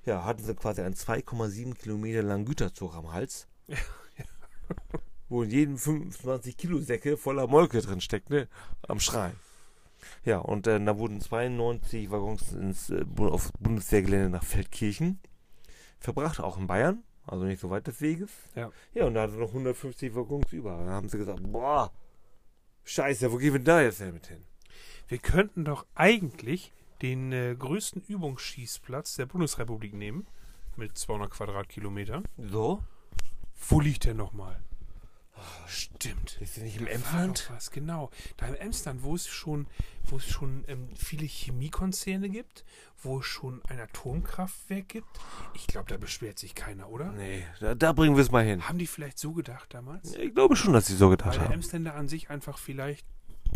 ja, hatten sie quasi einen 2,7 Kilometer langen Güterzug am Hals. Ja, Wo in jedem 25 Kilo Säcke voller Molke drin steckt, ne? Am Schrein. Ja, und äh, da wurden 92 Waggons ins äh, aufs Bundeswehrgelände nach Feldkirchen verbracht, auch in Bayern, also nicht so weit des Weges. Ja. Ja, und da hatten sie noch 150 Waggons über. Da haben sie gesagt, boah, scheiße, wo gehen wir da jetzt denn mit hin? Wir könnten doch eigentlich den äh, größten Übungsschießplatz der Bundesrepublik nehmen, mit 200 Quadratkilometern. So? Wo liegt der nochmal? Stimmt. Ist der nicht im Emsland? was, genau. Da im Emsland, wo es schon, wo es schon ähm, viele Chemiekonzerne gibt, wo es schon ein Atomkraftwerk gibt. Ich glaube, da beschwert sich keiner, oder? Nee, da, da bringen wir es mal hin. Haben die vielleicht so gedacht damals? Ich glaube schon, dass sie so Weil gedacht der haben. Emsländer an sich einfach vielleicht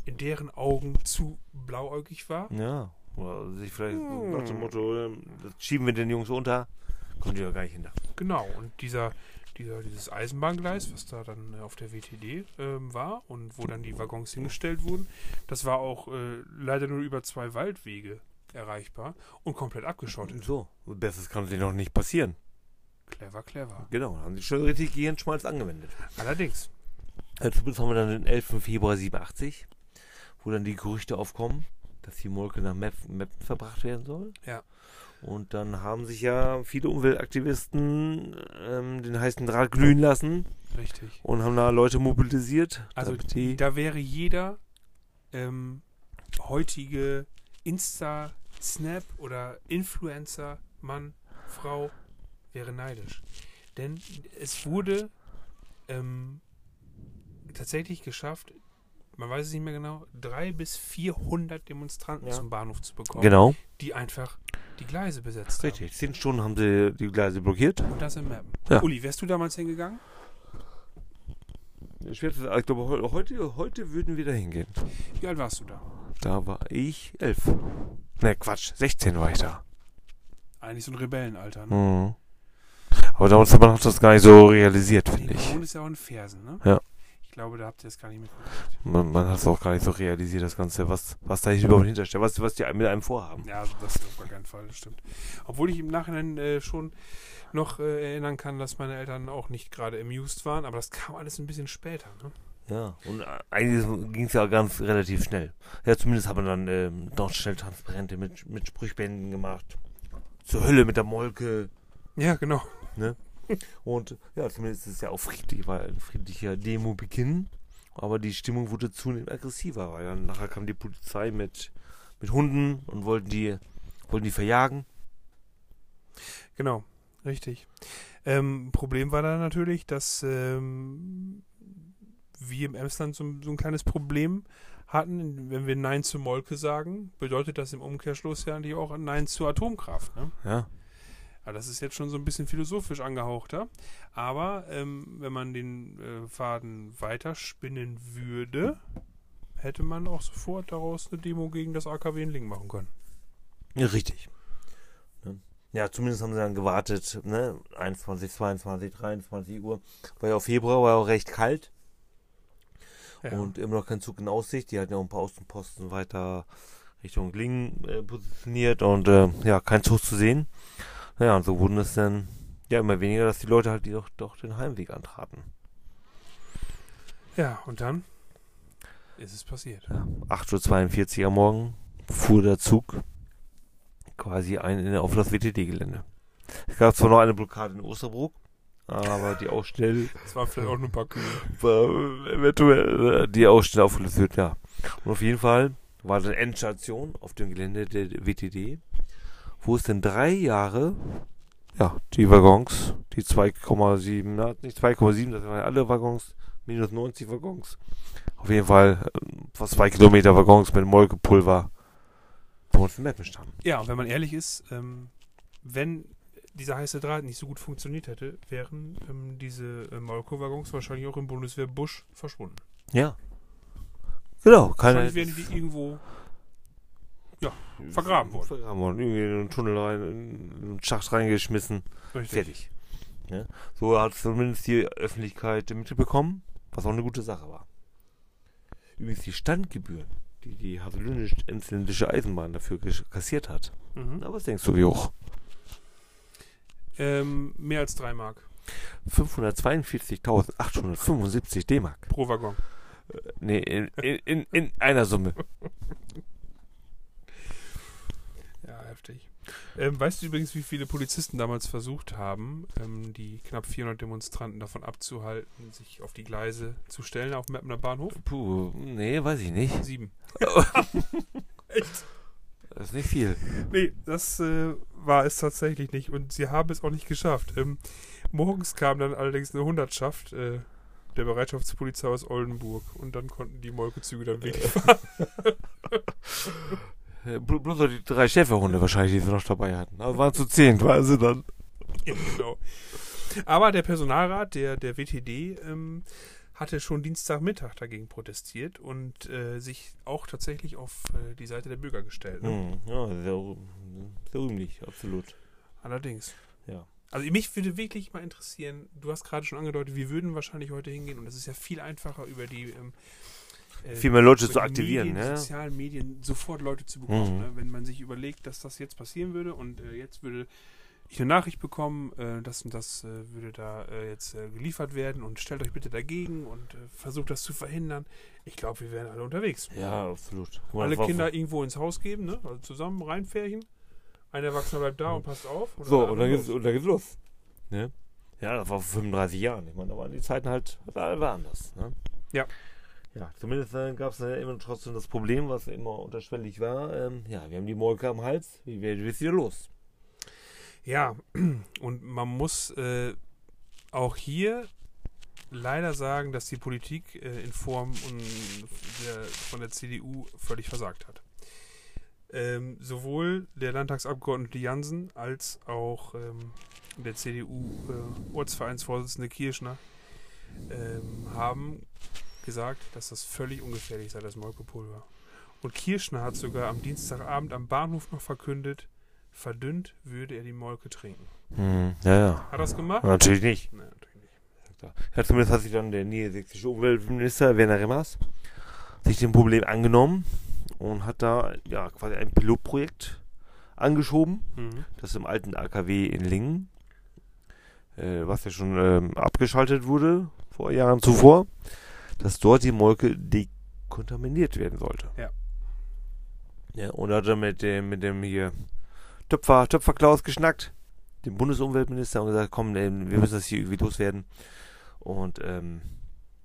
in deren Augen zu blauäugig war. Ja, oder sich vielleicht Hm. nach dem Motto, ähm, das schieben wir den Jungs unter, kommt die ja gar nicht hinter. Genau, und dieser, dieser, dieses Eisenbahngleis, was da dann äh, auf der WTD ähm, war und wo dann die Waggons hingestellt wurden, das war auch äh, leider nur über zwei Waldwege erreichbar und komplett abgeschottet. So, Besseres kann sich noch nicht passieren. Clever, clever. Genau, haben sie schon richtig Gehirnschmalz angewendet. Allerdings. Als haben wir dann den 11. Februar 87, wo dann die Gerüchte aufkommen, dass die Molke nach Mep- Meppen verbracht werden soll. Ja. Und dann haben sich ja viele Umweltaktivisten ähm, den heißen Draht glühen lassen Richtig. und haben da Leute mobilisiert. Also da wäre jeder ähm, heutige Insta, Snap oder Influencer, Mann, Frau, wäre neidisch. Denn es wurde ähm, tatsächlich geschafft, man weiß es nicht mehr genau, drei bis 400 Demonstranten Ja. zum Bahnhof zu bekommen, genau, die einfach die Gleise besetzt richtig. Zehn Stunden haben sie die Gleise blockiert. haben. Und das im Mappen. Ja. Uli, wärst du damals hingegangen? Ich, werde, ich glaube, heu- heute, heute würden wir da hingehen. Wie alt warst du da? Da war ich elf. Ne, Quatsch, 16 war ich da. Eigentlich so ein Rebellenalter, ne? Mhm. Aber damals hat man das gar nicht so realisiert, finde ich. Wohn ist ja auch in Fersen, ne? Ja. Ich glaube, da habt ihr das gar nicht mitgekriegt. Man, man hat es auch gar nicht so realisiert, das Ganze, was, was da überhaupt hintersteht, was, was die mit einem vorhaben. Ja, also das auf gar keinen Fall, das stimmt. Obwohl ich im Nachhinein äh, schon noch äh, erinnern kann, dass meine Eltern auch nicht gerade amused waren, aber das kam alles ein bisschen später, ne? Ja, und äh, eigentlich ging es ja ganz relativ schnell. Ja, zumindest hat man dann ähm, dort schnell Transparente mit, mit Sprüchbänden gemacht. Zur Hölle mit der Molke. Ja, genau. Und ja, zumindest ist es ja auch friedlich, war ein friedlicher Demo-Beginn. Aber die Stimmung wurde zunehmend aggressiver, weil dann nachher kam die Polizei mit, mit Hunden und wollten die, wollten die verjagen. Genau, richtig. Ähm, Problem war da natürlich, dass ähm, wir im Emsland so, ein- so ein kleines Problem hatten. Wenn wir Nein zu Molke sagen, bedeutet das im Umkehrschluss ja eigentlich auch ein Nein zur Atomkraft. Ne? Ja, Ja, das ist jetzt schon so ein bisschen philosophisch angehauchter. Aber ähm, wenn man den äh, Faden weiterspinnen würde, hätte man auch sofort daraus eine Demo gegen das AKW in Lingen machen können. ja richtig. Ne? Ja, zumindest haben sie dann gewartet, ne? 21, 22, 23 Uhr. War ja auch Februar, war ja auch recht kalt. Ja. Und immer noch kein Zug in Aussicht. Die hatten ja auch ein paar Außenposten weiter Richtung Lingen äh, positioniert und äh, ja, kein Zug zu sehen. Naja, und so wurden es dann ja immer weniger, dass die Leute halt die doch, doch den Heimweg antraten. ja, und dann ist es passiert. Ja, 8.42 Uhr am Morgen fuhr der Zug quasi ein in, auf das WTD-Gelände. Es gab zwar noch eine Blockade in Osterbruck, aber die Ausstell Das war vielleicht auch nur ein paar Kühe. eventuell äh, die Ausstelle aufgelöst wird, ja. Und auf jeden Fall war dann Endstation auf dem Gelände der WTD, wo es dann drei Jahre, ja, die Waggons, die 2,7, na, nicht 2,7, das waren alle Waggons, minus 90 Waggons. Auf jeden Fall äh, fast zwei Kilometer Waggons mit Molkepulver in Meppen standen. Ja, und wenn man ehrlich ist, ähm, wenn dieser heiße Draht nicht so gut funktioniert hätte, wären ähm, diese äh, Molko-Waggons wahrscheinlich auch im Bundeswehrbusch verschwunden. Ja. Genau, keine, Wahrscheinlich wären die irgendwo Ja, vergraben worden. Vergraben worden. Irgendwie in einen Tunnel rein, in einen Schacht reingeschmissen. Richtig. Fertig. Ja? So hat zumindest die Öffentlichkeit mitbekommen, was auch eine gute Sache war. Übrigens die Standgebühren, die die Haselündisch-Enslindische Eisenbahn dafür kassiert hat. Mhm. Na, was denkst du, wie hoch? Ähm, mehr als 3 Mark 542.875 D-Mark. pro Waggon. Nee, in, in, in, in einer Summe. Heftig. Ähm, weißt du übrigens, wie viele Polizisten damals versucht haben, ähm, die knapp 400 Demonstranten davon abzuhalten, sich auf die Gleise zu stellen auf dem Mappener Bahnhof? Puh, nee, weiß ich nicht. Sieben. Das ist nicht viel. Nee, das äh, war es tatsächlich nicht. Und sie haben es auch nicht geschafft. Ähm, morgens kam dann allerdings eine Hundertschaft äh, der Bereitschaftspolizei aus Oldenburg. Und dann konnten die Molkezüge dann wirklich fahren. Äh, bl- Bloß noch die drei Schäferhunde wahrscheinlich, die sie noch dabei hatten. Aber waren zu zehn, sie dann. Ja, genau. Aber der Personalrat der, der WTD ähm, hatte schon Dienstagmittag dagegen protestiert und äh, sich auch tatsächlich auf äh, die Seite der Bürger gestellt. Ne? Hm, ja, sehr, sehr rühmlich, absolut. Allerdings. Ja. Also mich würde wirklich mal interessieren, du hast gerade schon angedeutet, wir würden wahrscheinlich heute hingehen und es ist ja viel einfacher über die ähm, äh, Viel mehr Leute zu aktivieren, Medien, ne? sozialen Medien sofort Leute zu bekommen. Mhm. Ne? Wenn man sich überlegt, dass das jetzt passieren würde und äh, jetzt würde ich eine Nachricht bekommen, äh, das und das äh, würde da äh, jetzt äh, geliefert werden und stellt euch bitte dagegen und äh, versucht das zu verhindern. Ich glaube, wir wären alle unterwegs. Ja, absolut. Mal, Alle Kinder irgendwo ins Haus geben, ne? also zusammen reinfärchen. Ein Erwachsener bleibt da und passt auf. Mhm. So, und dann geht's, und dann geht's los. Ne? Ja, das war vor 35 Jahren. Ich meine, da waren die Zeiten halt war, war anders. Ne? Ja. Ja, zumindest äh, gab es äh, immer trotzdem das Problem, was immer unterschwellig war. Ähm, ja, wir haben die Molke am Hals. Wie wird es wieder los? Ja, und man muss äh, auch hier leider sagen, dass die Politik äh, in Form der, von der CDU völlig versagt hat. Ähm, sowohl der Landtagsabgeordnete Jansen als auch ähm, der CDU-Ortsvereinsvorsitzende Kirschner ähm, haben gesagt, dass das völlig ungefährlich sei, das Molkepulver. Und Kirschner hat sogar am Dienstagabend am Bahnhof noch verkündet, verdünnt würde er die Molke trinken. Hm, ja, ja. Hat er das gemacht? Natürlich nicht. Nein, natürlich nicht. Ja, zumindest hat sich dann der niedersächsische Umweltminister Werner Remmers sich dem Problem angenommen und hat da ja quasi ein Pilotprojekt angeschoben, Mhm. das im alten AKW in Lingen, äh, was ja schon ähm, abgeschaltet wurde vor Jahren zuvor, dass dort die Molke dekontaminiert werden sollte. Ja. Ja, und hat er mit dem, mit dem hier Töpfer, Töpfer Klaus geschnackt, dem Bundesumweltminister, und gesagt, komm, ey, wir müssen das hier irgendwie loswerden. Und ähm,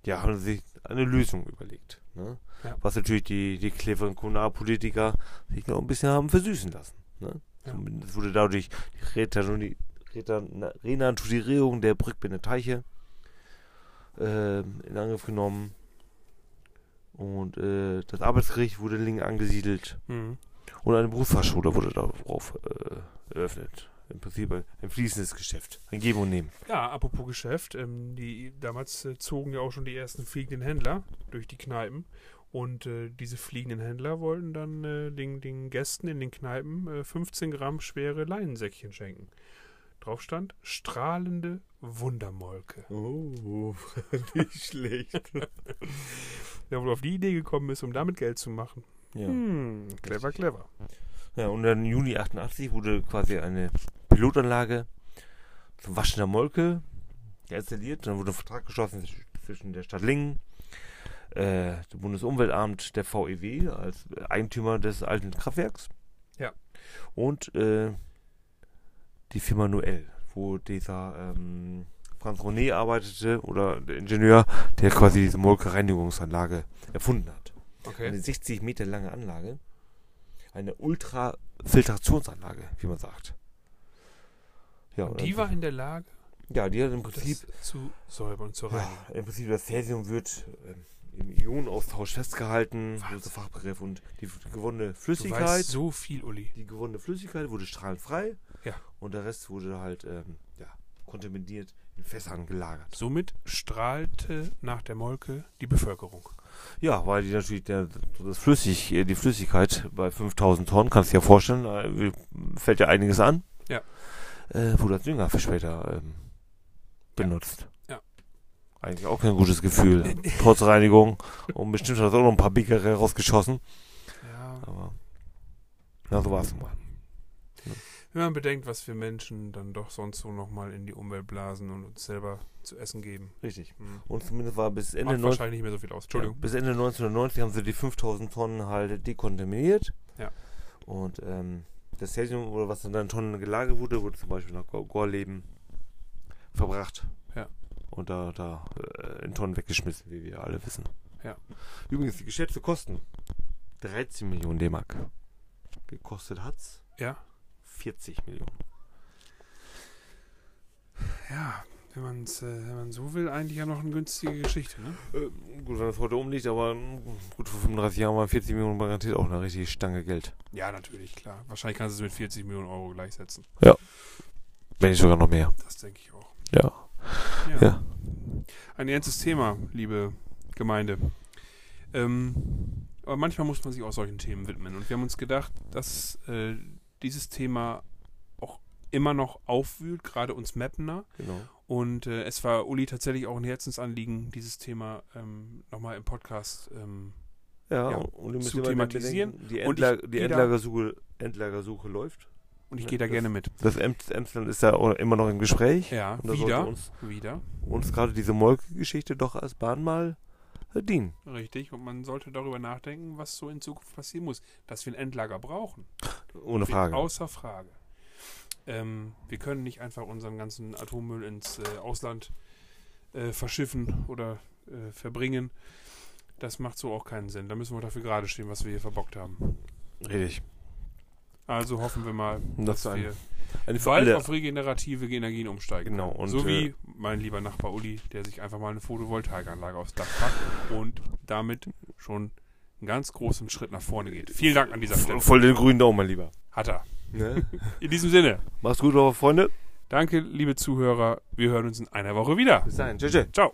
ja, haben sich eine Lösung überlegt. Ne? Ja. Was natürlich die, die cleveren Kommunalpolitiker sich noch ein bisschen haben versüßen lassen. Ne? Ja. Zumindest wurde dadurch die Renaturierung der Brückbinde Teiche ähm, in Angriff genommen. Und äh, das Arbeitsgericht wurde in Lingen angesiedelt. Mhm. Und eine Berufsfachschule wurde darauf äh, eröffnet. Im Prinzip ein, ein fließendes Geschäft. Ein Geben und Nehmen. Ja, apropos Geschäft, ähm, die, damals äh, zogen ja auch schon die ersten fliegenden Händler durch die Kneipen. Und äh, diese fliegenden Händler wollten dann äh, den, den Gästen in den Kneipen äh, 15 Gramm schwere Leinensäckchen schenken. Drauf stand strahlende Wundermolke. Oh, nicht schlecht. Der wohl auf die Idee gekommen ist, um damit Geld zu machen. ja. Hm, clever, clever. ja, und dann im Juni 88 wurde quasi eine Pilotanlage zum Waschen der Molke installiert. Dann wurde ein Vertrag geschlossen zwischen der Stadt Lingen, äh, dem Bundesumweltamt, der VEW als Eigentümer des alten Kraftwerks. Ja. Und äh, die Firma Noel, wo dieser ähm, Franz Ronet arbeitete oder der Ingenieur, der quasi diese Molkereinigungsanlage erfunden hat. Okay. Eine 60 Meter lange Anlage. Eine Ultrafiltrationsanlage, wie man sagt. Ja, Und die war in der Lage, ja, die hat im das Prinzip, zu säubern und zu reinigen. ja, im Prinzip das Cäsium wird ähm, im Ionenaustausch festgehalten, unser Fachbegriff und die gewonnene Du Flüssigkeit, weißt so viel, Uli. die gewonnene Flüssigkeit wurde strahlenfrei Ja. und der Rest wurde halt ähm, ja, kontaminiert in Fässern gelagert. Somit strahlte nach der Molke die Bevölkerung. Ja, weil die natürlich der, das Flüssig, äh, die Flüssigkeit bei 5000 Tonnen, kannst du dir ja vorstellen, äh, fällt ja einiges an. Ja. Äh, wurde als Dünger für später ähm, benutzt. Ja. Eigentlich auch kein gutes Gefühl. Trotz Reinigung. Und bestimmt hat das auch noch ein paar Bickerel rausgeschossen. Ja. Aber, na, so war es mal. Wenn man bedenkt, was wir Menschen dann doch sonst so nochmal in die Umwelt blasen und uns selber zu essen geben. Richtig. Hm. Und zumindest war bis Ende, Macht 19, wahrscheinlich nicht mehr so viel aus. ja, Entschuldigung. bis Ende 1990 haben sie die 5000 Tonnen halt dekontaminiert. Ja. Und ähm, das Cäsium, oder was dann in Tonnen gelagert wurde, wurde zum Beispiel nach Gor- Gorleben verbracht. Ja. Und da, da äh, in Tonnen weggeschmissen, wie wir alle wissen. Ja. Übrigens, die geschätzte Kosten 13 Millionen D-Mark. Gekostet hat's Ja. 40 Millionen. Ja, wenn man es, äh, wenn man so will, eigentlich ja noch eine günstige Geschichte, ne? Äh, gut, wenn das heute umliegt, aber mm, gut, vor 35 Jahren waren 40 Millionen garantiert auch eine richtige Stange Geld. Ja, natürlich, klar. Wahrscheinlich kannst du es mit 40 Millionen Euro gleichsetzen. Wenn nicht sogar noch mehr. Das denke ich auch. Ja. Ja. Ja. Ein ernstes Thema, liebe Gemeinde. Ähm, aber manchmal muss man sich auch solchen Themen widmen. Und wir haben uns gedacht, dass äh, dieses Thema auch immer noch aufwühlt, gerade uns Mappener. Genau. Und äh, es war Uli tatsächlich auch ein Herzensanliegen, dieses Thema ähm, nochmal im Podcast. Ähm, Ja, Ja, zu thematisieren. bedenken, Die, Endla die Endlagersuche, Endlagersuche läuft. und ich Ja, gehe da das- gerne mit. Das Ems- Emsland ist da auch immer noch im Gespräch. Ja, wieder. uns, Wieder. uns gerade diese Molke-Geschichte doch als Bahn mal äh, dienen. Richtig. Und man sollte darüber nachdenken, was so in Zukunft passieren muss. Dass wir ein Endlager brauchen. Ohne Frage. Außer Frage. Ähm, wir können nicht einfach unseren ganzen Atommüll ins äh, Ausland äh, verschiffen oder äh, verbringen. Das macht so auch keinen Sinn. Da müssen wir dafür gerade stehen, was wir hier verbockt haben. Richtig. Also hoffen wir mal, das dass wir Eine für bald alle. auf regenerative Energien umsteigen. Genau, und, so wie äh, mein lieber Nachbar Uli, der sich einfach mal eine Photovoltaikanlage aufs Dach packt und damit schon einen ganz großen Schritt nach vorne geht. Vielen Dank an dieser Stelle. Voll den grünen Daumen, mein Lieber. Hat er. Ne? In diesem Sinne, Mach's gut, eure Freunde. danke, liebe Zuhörer. Wir hören uns in einer Woche wieder. Bis dahin. Tschüss. Ciao.